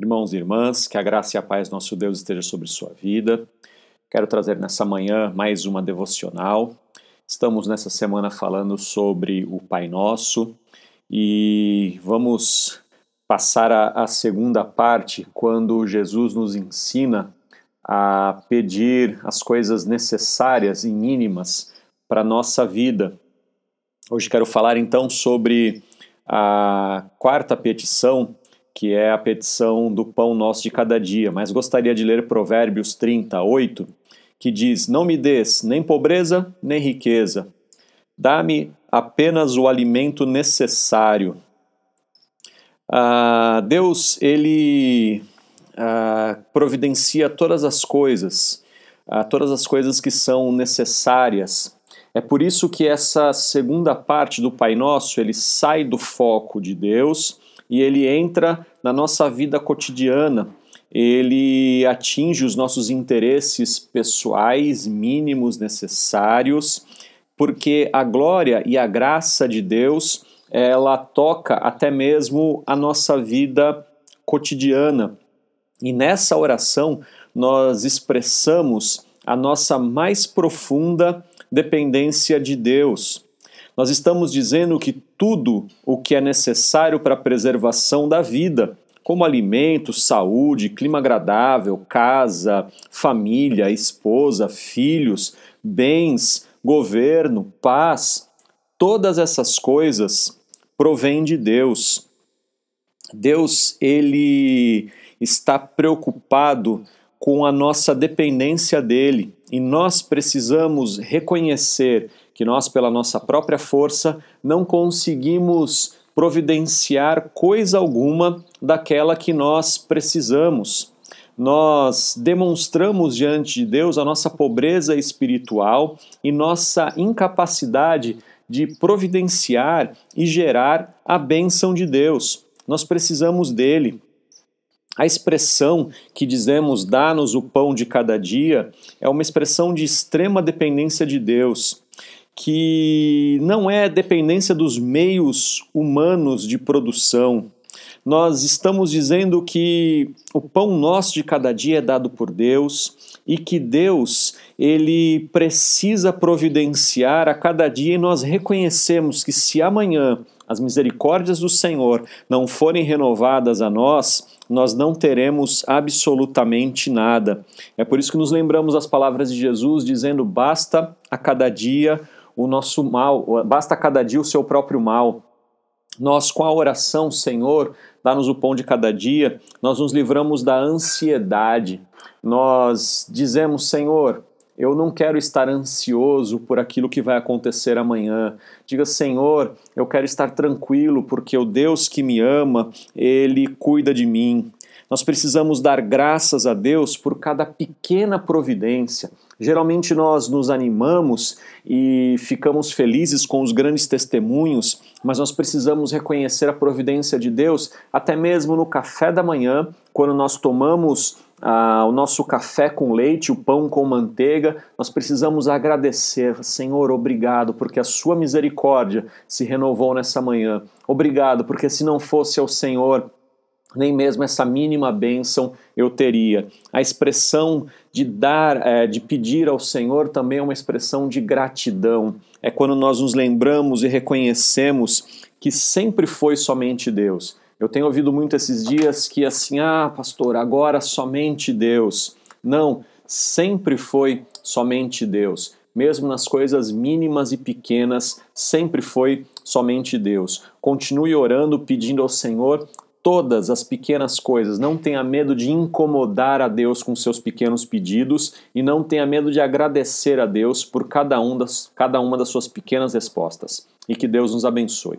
Irmãos e irmãs, que a graça e a paz nosso Deus esteja sobre sua vida. Quero trazer nessa manhã mais uma devocional. Estamos nessa semana falando sobre o Pai Nosso e vamos passar a segunda parte quando Jesus nos ensina a pedir as coisas necessárias e mínimas para a nossa vida. Hoje quero falar então sobre a quarta petição que é a petição do pão nosso de cada dia, mas gostaria de ler Provérbios 38, que diz: Não me des nem pobreza nem riqueza, dá-me apenas o alimento necessário. Ah, Deus, ele ah, providencia todas as coisas, ah, todas as coisas que são necessárias. É por isso que essa segunda parte do Pai Nosso, ele sai do foco de Deus e ele entra na nossa vida cotidiana. Ele atinge os nossos interesses pessoais mínimos necessários, porque a glória e a graça de Deus, ela toca até mesmo a nossa vida cotidiana. E nessa oração nós expressamos a nossa mais profunda dependência de Deus. Nós estamos dizendo que tudo o que é necessário para a preservação da vida, como alimento, saúde, clima agradável, casa, família, esposa, filhos, bens, governo, paz, todas essas coisas provêm de Deus. Deus, ele está preocupado com a nossa dependência dele e nós precisamos reconhecer que nós, pela nossa própria força, não conseguimos providenciar coisa alguma daquela que nós precisamos. Nós demonstramos diante de Deus a nossa pobreza espiritual e nossa incapacidade de providenciar e gerar a bênção de Deus. Nós precisamos dele. A expressão que dizemos dá-nos o pão de cada dia é uma expressão de extrema dependência de Deus que não é dependência dos meios humanos de produção. Nós estamos dizendo que o pão nosso de cada dia é dado por Deus e que Deus ele precisa providenciar a cada dia e nós reconhecemos que se amanhã as misericórdias do Senhor não forem renovadas a nós, nós não teremos absolutamente nada. É por isso que nos lembramos as palavras de Jesus dizendo: basta a cada dia o nosso mal, basta cada dia o seu próprio mal. Nós, com a oração, Senhor, dá-nos o pão de cada dia, nós nos livramos da ansiedade. Nós dizemos, Senhor, eu não quero estar ansioso por aquilo que vai acontecer amanhã. Diga, Senhor, eu quero estar tranquilo porque o Deus que me ama, ele cuida de mim. Nós precisamos dar graças a Deus por cada pequena providência. Geralmente nós nos animamos e ficamos felizes com os grandes testemunhos, mas nós precisamos reconhecer a providência de Deus até mesmo no café da manhã, quando nós tomamos ah, o nosso café com leite, o pão com manteiga, nós precisamos agradecer. Senhor, obrigado, porque a sua misericórdia se renovou nessa manhã. Obrigado, porque se não fosse o Senhor, nem mesmo essa mínima bênção eu teria. A expressão de dar, é, de pedir ao Senhor também é uma expressão de gratidão. É quando nós nos lembramos e reconhecemos que sempre foi somente Deus. Eu tenho ouvido muito esses dias que assim, ah, pastor, agora somente Deus. Não, sempre foi somente Deus. Mesmo nas coisas mínimas e pequenas, sempre foi somente Deus. Continue orando, pedindo ao Senhor todas as pequenas coisas. Não tenha medo de incomodar a Deus com seus pequenos pedidos e não tenha medo de agradecer a Deus por cada, um das, cada uma das suas pequenas respostas. E que Deus nos abençoe.